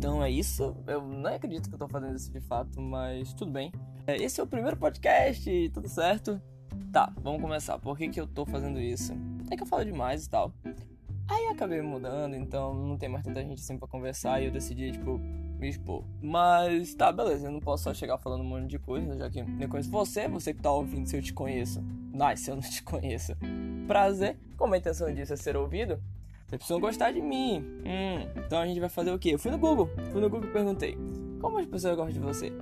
Então é isso. Eu não acredito que eu tô fazendo isso de fato, mas tudo bem. É, esse é o primeiro podcast, tudo certo? Tá, vamos começar. Por que, que eu tô fazendo isso? É que eu falo demais e tal. Aí eu acabei mudando, então não tem mais tanta gente assim pra conversar e eu decidi, tipo, me expor. Mas tá, beleza, eu não posso só chegar falando um monte de coisa, já que nem conheço você, você que tá ouvindo, se eu te conheço. Nice, eu não te conheço. Prazer, como a intenção disso é ser ouvido, você precisa gostar de mim. Hum, então a gente vai fazer o quê? Eu fui no Google, fui no Google e perguntei: Como as pessoas gostam de você?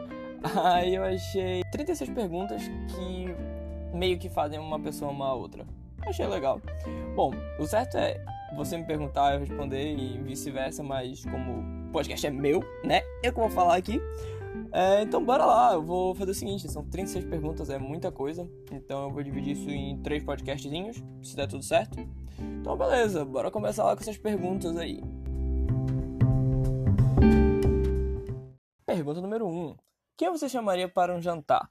Aí eu achei 36 perguntas que meio que fazem uma pessoa amar a outra. Achei legal. Bom, o certo é você me perguntar, eu responder e vice-versa, mas como o podcast é meu, né? Eu que vou falar aqui. É, então bora lá, eu vou fazer o seguinte, são 36 perguntas, é muita coisa. Então eu vou dividir isso em três podcastzinhos, se der tudo certo. Então, beleza, bora começar lá com essas perguntas aí. Pergunta número 1. Um. Quem você chamaria para um jantar?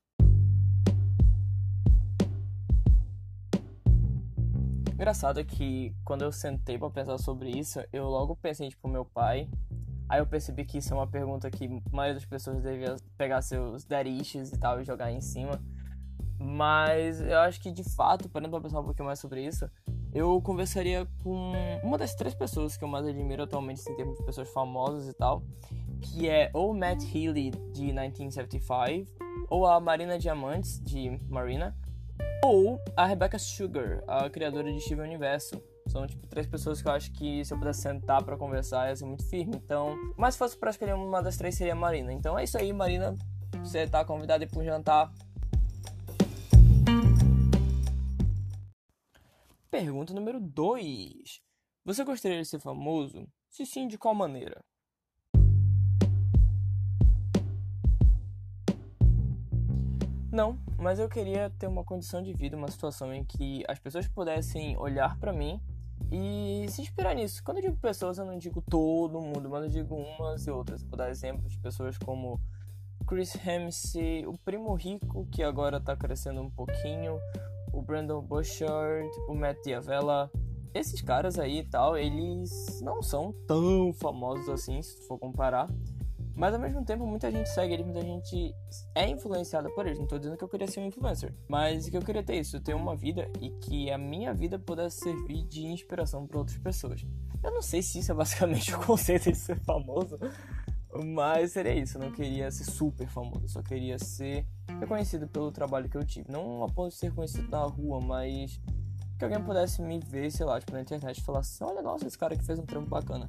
Engraçado é que quando eu sentei para pensar sobre isso, eu logo pensei tipo meu pai. Aí eu percebi que isso é uma pergunta que a maioria das pessoas devia pegar seus deriches e tal e jogar em cima. Mas eu acho que de fato, parando pra pensar um pouquinho mais sobre isso, eu conversaria com uma das três pessoas que eu mais admiro atualmente em termos de pessoas famosas e tal, que é ou Matt Healy de 1975, ou a Marina Diamantes de Marina, ou a Rebecca Sugar, a criadora de Steven Universo. São tipo três pessoas que eu acho que se eu pudesse sentar para conversar ia ser muito firme. Então, mas se fosse para escolher uma das três seria a Marina. Então é isso aí, Marina. Você tá convidada para um jantar Pergunta número 2. Você gostaria de ser famoso? Se sim, de qual maneira? Não, mas eu queria ter uma condição de vida, uma situação em que as pessoas pudessem olhar para mim e se inspirar nisso. Quando eu digo pessoas, eu não digo todo mundo, mas eu digo umas e outras. Vou dar exemplos de pessoas como Chris Hemsey, o primo rico que agora tá crescendo um pouquinho, o Brandon Bouchard, o Matt Diavela. Esses caras aí e tal, eles não são tão famosos assim, se for comparar. Mas ao mesmo tempo, muita gente segue eles, muita gente é influenciada por eles. Não tô dizendo que eu queria ser um influencer, mas que eu queria ter isso, ter uma vida e que a minha vida pudesse servir de inspiração para outras pessoas. Eu não sei se isso é basicamente o conceito de ser famoso, mas seria isso, eu não queria ser super famoso, eu só queria ser reconhecido pelo trabalho que eu tive. Não a ponto de ser conhecido na rua, mas que alguém pudesse me ver, sei lá, tipo, na internet e falar assim, olha, nossa, esse cara que fez um trampo bacana.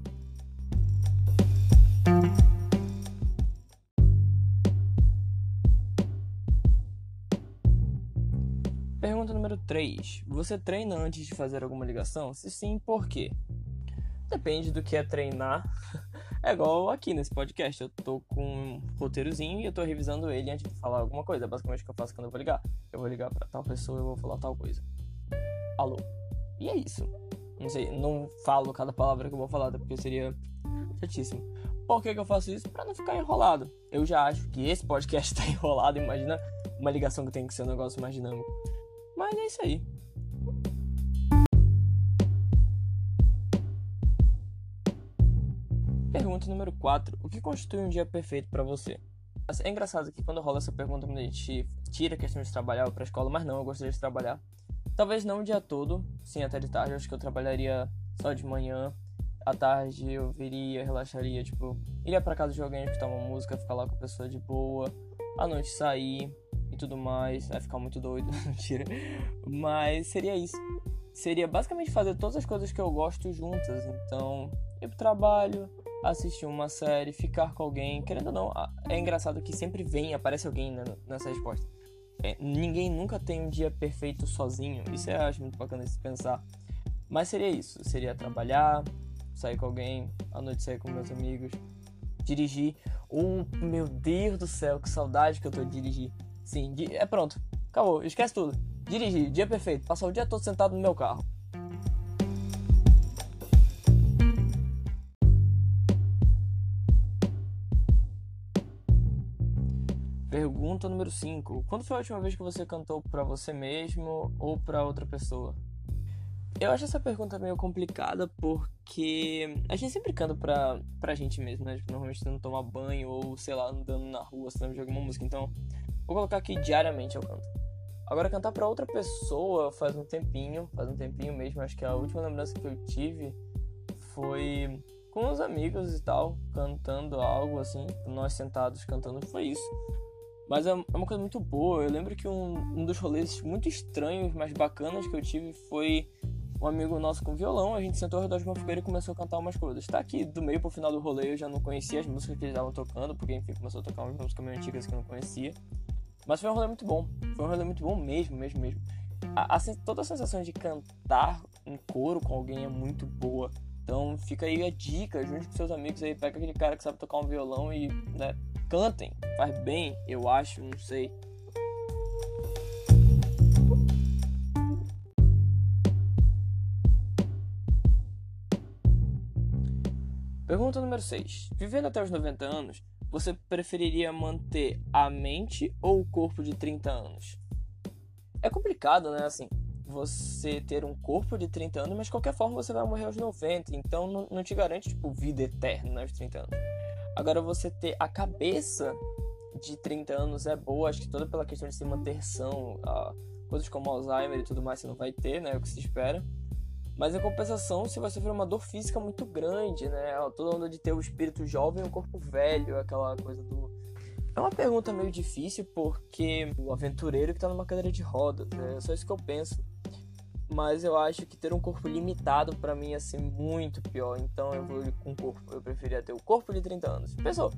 3. Você treina antes de fazer alguma ligação? Se sim, por quê? Depende do que é treinar. É igual aqui nesse podcast, eu tô com um roteirozinho e eu tô revisando ele antes de falar alguma coisa. É basicamente o que eu faço quando eu vou ligar. Eu vou ligar para tal pessoa e eu vou falar tal coisa. Alô. E é isso. Não sei, não falo cada palavra que eu vou falar, porque seria chatíssimo. Por que, que eu faço isso? Pra não ficar enrolado. Eu já acho que esse podcast tá enrolado, imagina uma ligação que tem que ser um negócio mais dinâmico. Mas é isso aí. Pergunta número 4. O que constitui um dia perfeito para você? É engraçado que quando rola essa pergunta, a gente tira a questão de trabalhar para a escola, mas não, eu gostaria de trabalhar. Talvez não o dia todo, sim, até de tarde, eu acho que eu trabalharia só de manhã. À tarde eu viria, relaxaria, tipo, iria para casa alguém, escutar uma música, ficar lá com a pessoa de boa. À noite sair e tudo mais, vai ficar muito doido, mentira. Mas seria isso. Seria basicamente fazer todas as coisas que eu gosto juntas. Então, ir pro trabalho, assistir uma série, ficar com alguém. Querendo ou não, é engraçado que sempre vem, aparece alguém nessa resposta. É, ninguém nunca tem um dia perfeito sozinho. Isso eu acho muito bacana de se pensar. Mas seria isso: seria trabalhar, sair com alguém, à noite sair com meus amigos, dirigir. Oh, meu Deus do céu, que saudade que eu tô de dirigir. Sim, é pronto, acabou, esquece tudo. Dirigir, dia perfeito, passar o dia todo sentado no meu carro. Pergunta número 5. Quando foi a última vez que você cantou para você mesmo ou para outra pessoa? Eu acho essa pergunta meio complicada porque a gente sempre canta pra, pra gente mesmo, né? Tipo, normalmente não toma banho ou, sei lá, andando na rua, se de alguma música. Então, vou colocar aqui diariamente eu canto. Agora, cantar pra outra pessoa faz um tempinho, faz um tempinho mesmo. Acho que a última lembrança que eu tive foi com os amigos e tal, cantando algo assim, nós sentados cantando, foi isso. Mas é, é uma coisa muito boa. Eu lembro que um, um dos rolês muito estranhos, mas bacanas que eu tive foi um amigo nosso com violão. A gente sentou ao redor de uma fogueira e começou a cantar umas coisas. Tá aqui do meio pro final do rolê eu já não conhecia as músicas que eles estavam tocando, porque enfim, começou a tocar umas músicas meio antigas que eu não conhecia. Mas foi um rolê muito bom. Foi um rolê muito bom mesmo, mesmo, mesmo. A, a, toda a sensação de cantar em coro com alguém é muito boa. Então fica aí a dica, junte com seus amigos aí, pega aquele cara que sabe tocar um violão e, né, cantem. Faz bem, eu acho, não sei. Pergunta número 6. Vivendo até os 90 anos, você preferiria manter a mente ou o corpo de 30 anos? É complicado, né? Assim, você ter um corpo de 30 anos, mas de qualquer forma você vai morrer aos 90, então não, te garante, tipo, vida eterna aos 30 anos. Agora, você ter a cabeça de 30 anos é boa, acho que toda pela questão de se manter são, uh, coisas como Alzheimer e tudo mais você não vai ter, né? É o que se espera. Mas em compensação, você vai sofrer uma dor física muito grande, né? Toda onda de ter o espírito jovem e o corpo velho, aquela coisa do. É uma pergunta meio difícil porque o aventureiro que tá numa cadeira de rodas, né? É só isso que eu penso. Mas eu acho que ter um corpo limitado para mim ia ser muito pior. Então eu vou com o corpo. Eu preferia ter o corpo de 30 anos. Pensou?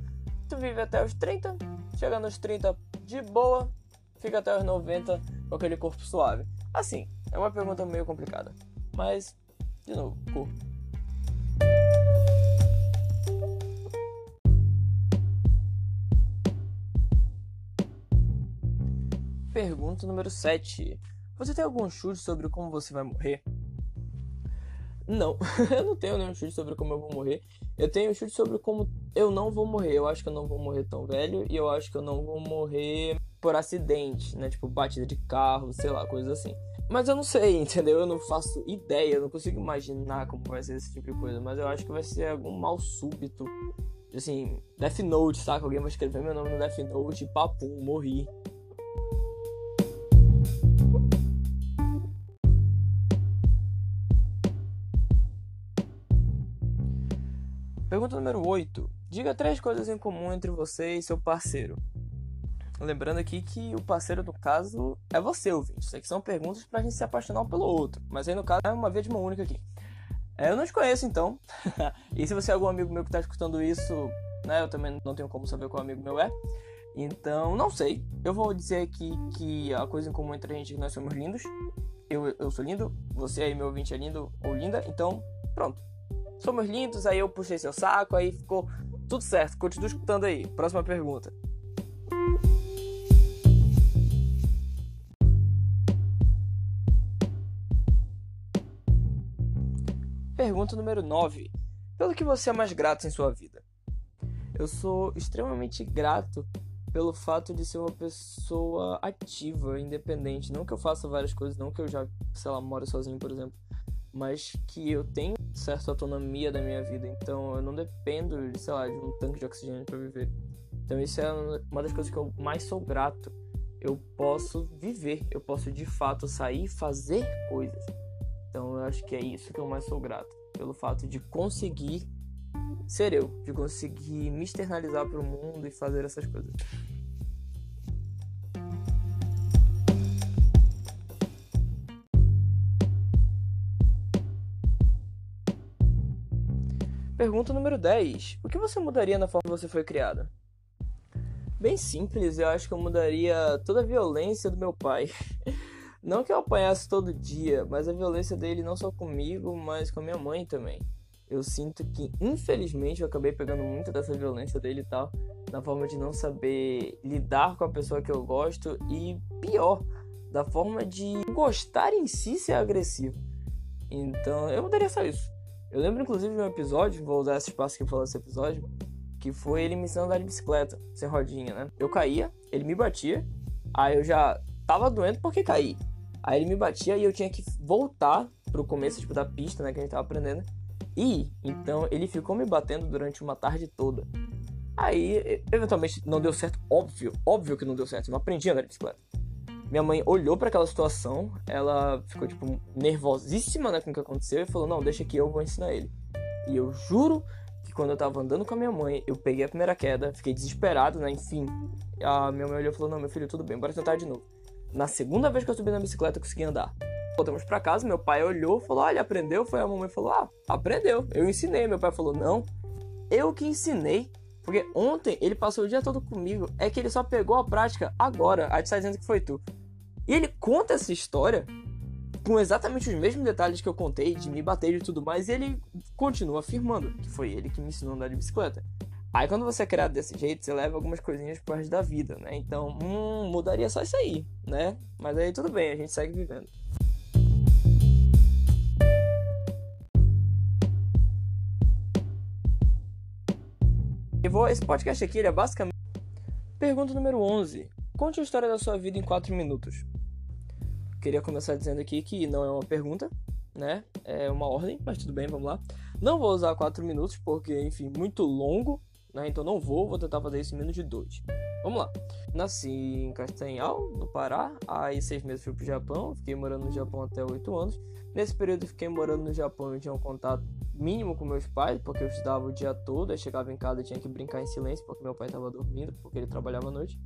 Tu vive até os 30, chega nos 30 de boa, fica até os 90 com aquele corpo suave. Assim, é uma pergunta meio complicada. Mas, de novo, corpo. Pergunta número 7. Você tem algum chute sobre como você vai morrer? Não, eu não tenho nenhum chute sobre como eu vou morrer. Eu tenho um chute sobre como eu não vou morrer. Eu acho que eu não vou morrer tão velho e eu acho que eu não vou morrer por acidente, né? Tipo, batida de carro, sei lá, coisas assim. Mas eu não sei, entendeu? Eu não faço ideia, eu não consigo imaginar como vai ser esse tipo de coisa. Mas eu acho que vai ser algum mal súbito. Assim, Death Note, saca? Alguém vai escrever meu nome no Death Note e papum, morri. Pergunta número 8. Diga três coisas em comum entre você e seu parceiro. Lembrando aqui que o parceiro do caso é você, ouvinte. Isso aqui são perguntas pra gente se apaixonar um pelo outro. Mas aí no caso é uma vez de uma única aqui. É, eu não te conheço então. e se você é algum amigo meu que tá escutando isso, né? Eu também não tenho como saber qual amigo meu é. Então, não sei. Eu vou dizer aqui que a coisa em comum entre a gente é que nós somos lindos. Eu, eu sou lindo, você aí, meu ouvinte, é lindo ou linda. Então, pronto. Somos lindos, aí eu puxei seu saco, aí ficou tudo certo. Continua escutando aí. Próxima pergunta. Pergunta número 9. Pelo que você é mais grato em sua vida? Eu sou extremamente grato pelo fato de ser uma pessoa ativa, independente. Não que eu faça várias coisas, não que eu já, sei lá, moro sozinho, por exemplo. Mas que eu tenho certa autonomia da minha vida. Então eu não dependo, sei lá, de um tanque de oxigênio para viver. Então isso é uma das coisas que eu mais sou grato. Eu posso viver, eu posso de fato sair e fazer coisas. Então eu acho que é isso que eu mais sou grato. Pelo fato de conseguir ser eu, de conseguir me externalizar para o mundo e fazer essas coisas. Pergunta número 10. O que você mudaria na forma que você foi criada? Bem simples, eu acho que eu mudaria toda a violência do meu pai. Não que eu apanhasse todo dia, mas a violência dele não só comigo, mas com a minha mãe também. Eu sinto que, infelizmente, eu acabei pegando muito dessa violência dele e tal, na forma de não saber lidar com a pessoa que eu gosto e, pior, da forma de gostar em si ser agressivo. Então, eu mudaria só isso. Eu lembro, inclusive, de um episódio, vou usar esse espaço que falou desse episódio, que foi ele me ensinando a andar de bicicleta, sem rodinha, né? Eu caía, ele me batia, aí eu já tava doendo porque caí. Aí ele me batia e eu tinha que voltar pro começo tipo, da pista, né, que a gente tava aprendendo. E então ele ficou me batendo durante uma tarde toda. Aí, eventualmente, não deu certo, óbvio, óbvio que não deu certo, eu não aprendi a andar de bicicleta. Minha mãe olhou para aquela situação, ela ficou, tipo, nervosíssima, né, com o que aconteceu e falou: Não, deixa que eu vou ensinar ele. E eu juro que quando eu tava andando com a minha mãe, eu peguei a primeira queda, fiquei desesperado, né, enfim. A minha mãe olhou e falou: Não, meu filho, tudo bem, bora tentar de novo. Na segunda vez que eu subi na bicicleta, eu consegui andar. Voltamos para casa, meu pai olhou, falou: Olha, aprendeu? Foi a mamãe falou: Ah, aprendeu. Eu ensinei. Meu pai falou: Não, eu que ensinei. Porque ontem ele passou o dia todo comigo, é que ele só pegou a prática agora. Aí tu tá dizendo que foi tu. E ele conta essa história com exatamente os mesmos detalhes que eu contei, de me bater e tudo mais, e ele continua afirmando que foi ele que me ensinou a andar de bicicleta. Aí quando você é criado desse jeito, você leva algumas coisinhas pro resto da vida, né? Então, hum, mudaria só isso aí, né? Mas aí tudo bem, a gente segue vivendo. Esse podcast aqui é basicamente. Pergunta número 11. Conte a história da sua vida em 4 minutos. Queria começar dizendo aqui que não é uma pergunta, né? É uma ordem, mas tudo bem, vamos lá. Não vou usar 4 minutos porque, enfim, muito longo, né? Então não vou, vou tentar fazer isso em menos de 2. Vamos lá. Nasci em Castanhal, no Pará. Aí, seis meses fui pro Japão. Fiquei morando no Japão até 8 anos. Nesse período, fiquei morando no Japão. Eu tinha um contato mínimo com meus pais, porque eu estudava o dia todo. Aí, chegava em casa e tinha que brincar em silêncio, porque meu pai estava dormindo, porque ele trabalhava à noite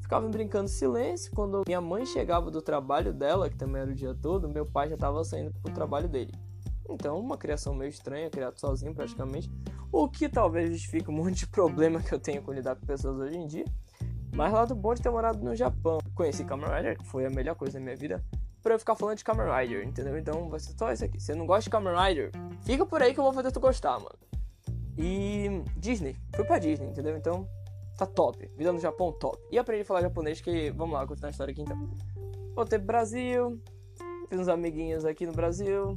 ficava brincando em silêncio. Quando minha mãe chegava do trabalho dela, que também era o dia todo, meu pai já estava saindo pro trabalho dele. Então, uma criação meio estranha, criado sozinho praticamente. O que talvez justifique um monte de problema que eu tenho com lidar com pessoas hoje em dia. Mas lá do bom de ter morado no Japão. Conheci Kamen Rider, que foi a melhor coisa da minha vida. Pra eu ficar falando de Kamen Rider, entendeu? Então vai ser só isso aqui. Se você não gosta de Kamen Rider, fica por aí que eu vou fazer tu gostar, mano. E Disney. Fui pra Disney, entendeu? Então Tá top. Vida no Japão, top. E aprendi a falar japonês, que. Vamos lá, continuar a história aqui então. Voltei pro Brasil. Fiz uns amiguinhos aqui no Brasil.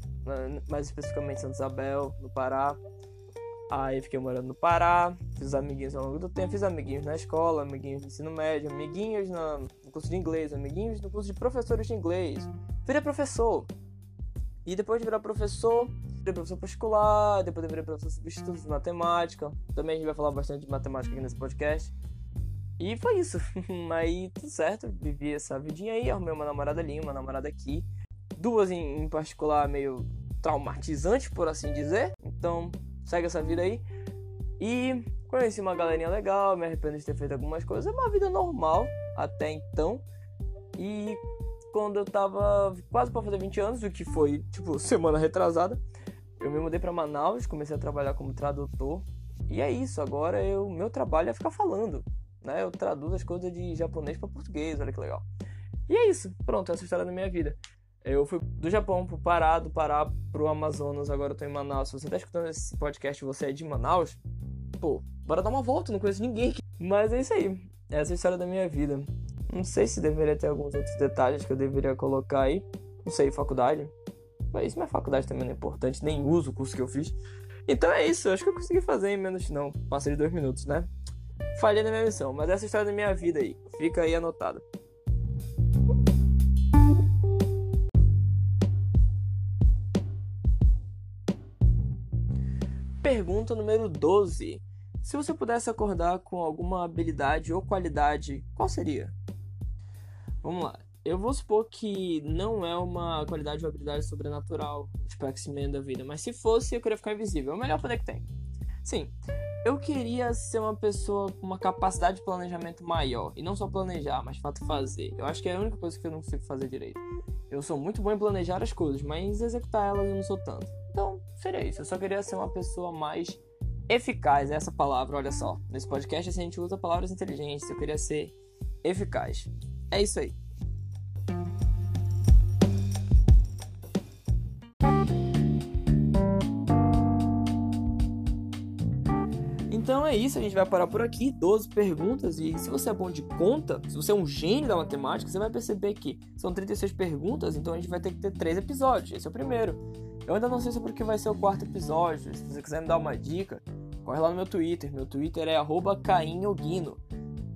Mais especificamente em Santa Isabel, no Pará. Aí fiquei morando no Pará. Fiz amiguinhos ao longo do tempo. Fiz amiguinhos na escola, amiguinhos no ensino médio, amiguinhos no curso de inglês, amiguinhos no curso de professores de inglês. Virei professor. E depois de virar professor, virei professor particular, depois virei professor substituto de matemática. Também a gente vai falar bastante de matemática aqui nesse podcast. E foi isso. aí tudo certo, vivi essa vidinha aí, arrumei uma namorada ali, uma namorada aqui. Duas em, em particular meio traumatizantes, por assim dizer. Então, segue essa vida aí. E conheci uma galerinha legal, me arrependo de ter feito algumas coisas. É uma vida normal até então. E quando eu tava quase para fazer 20 anos, o que foi, tipo, semana retrasada, eu me mudei para Manaus, comecei a trabalhar como tradutor. E é isso, agora eu, meu trabalho é ficar falando, né? Eu traduzo as coisas de japonês para português, olha que legal. E é isso, pronto, essa é a história da minha vida. Eu fui do Japão pro Pará, do Pará pro Amazonas, agora eu tô em Manaus. Se você tá escutando esse podcast e você é de Manaus, pô, bora dar uma volta, não conheço ninguém aqui. Mas é isso aí, essa é a história da minha vida. Não sei se deveria ter alguns outros detalhes que eu deveria colocar aí. Não sei, faculdade. Mas minha faculdade também não é importante, nem uso o curso que eu fiz. Então é isso, acho que eu consegui fazer em menos não. Passei de dois minutos, né? Falhei na minha missão, mas essa é a história da minha vida aí. Fica aí anotada. Pergunta número 12. Se você pudesse acordar com alguma habilidade ou qualidade, qual seria? Vamos lá. Eu vou supor que não é uma qualidade ou habilidade sobrenatural, tipo X-Men da vida, mas se fosse, eu queria ficar invisível. É o melhor poder que tem. Sim, eu queria ser uma pessoa com uma capacidade de planejamento maior. E não só planejar, mas de fato fazer. Eu acho que é a única coisa que eu não consigo fazer direito. Eu sou muito bom em planejar as coisas, mas executar elas eu não sou tanto. Seria isso. Eu só queria ser uma pessoa mais eficaz. É essa palavra, olha só. Nesse podcast assim, a gente usa palavras inteligentes. Eu queria ser eficaz. É isso aí. É isso, a gente vai parar por aqui. 12 perguntas. E se você é bom de conta, se você é um gênio da matemática, você vai perceber que são 36 perguntas, então a gente vai ter que ter 3 episódios. Esse é o primeiro. Eu ainda não sei sobre o que vai ser o quarto episódio. Se você quiser me dar uma dica, corre lá no meu Twitter. Meu Twitter é cainhoguino.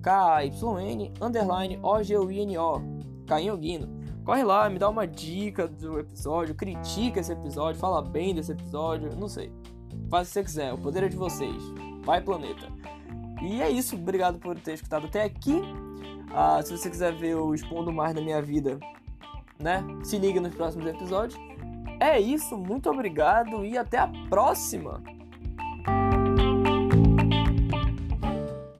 K-A-Y-N underline O-G-U-I-N-O. Cainhoguino. corre lá, me dá uma dica do episódio, critica esse episódio, fala bem desse episódio, não sei. Faz o que você quiser, o poder é de vocês. Vai, planeta. E é isso, obrigado por ter escutado até aqui. Ah, se você quiser ver o Expondo Mais da Minha Vida, né? Se liga nos próximos episódios. É isso, muito obrigado e até a próxima!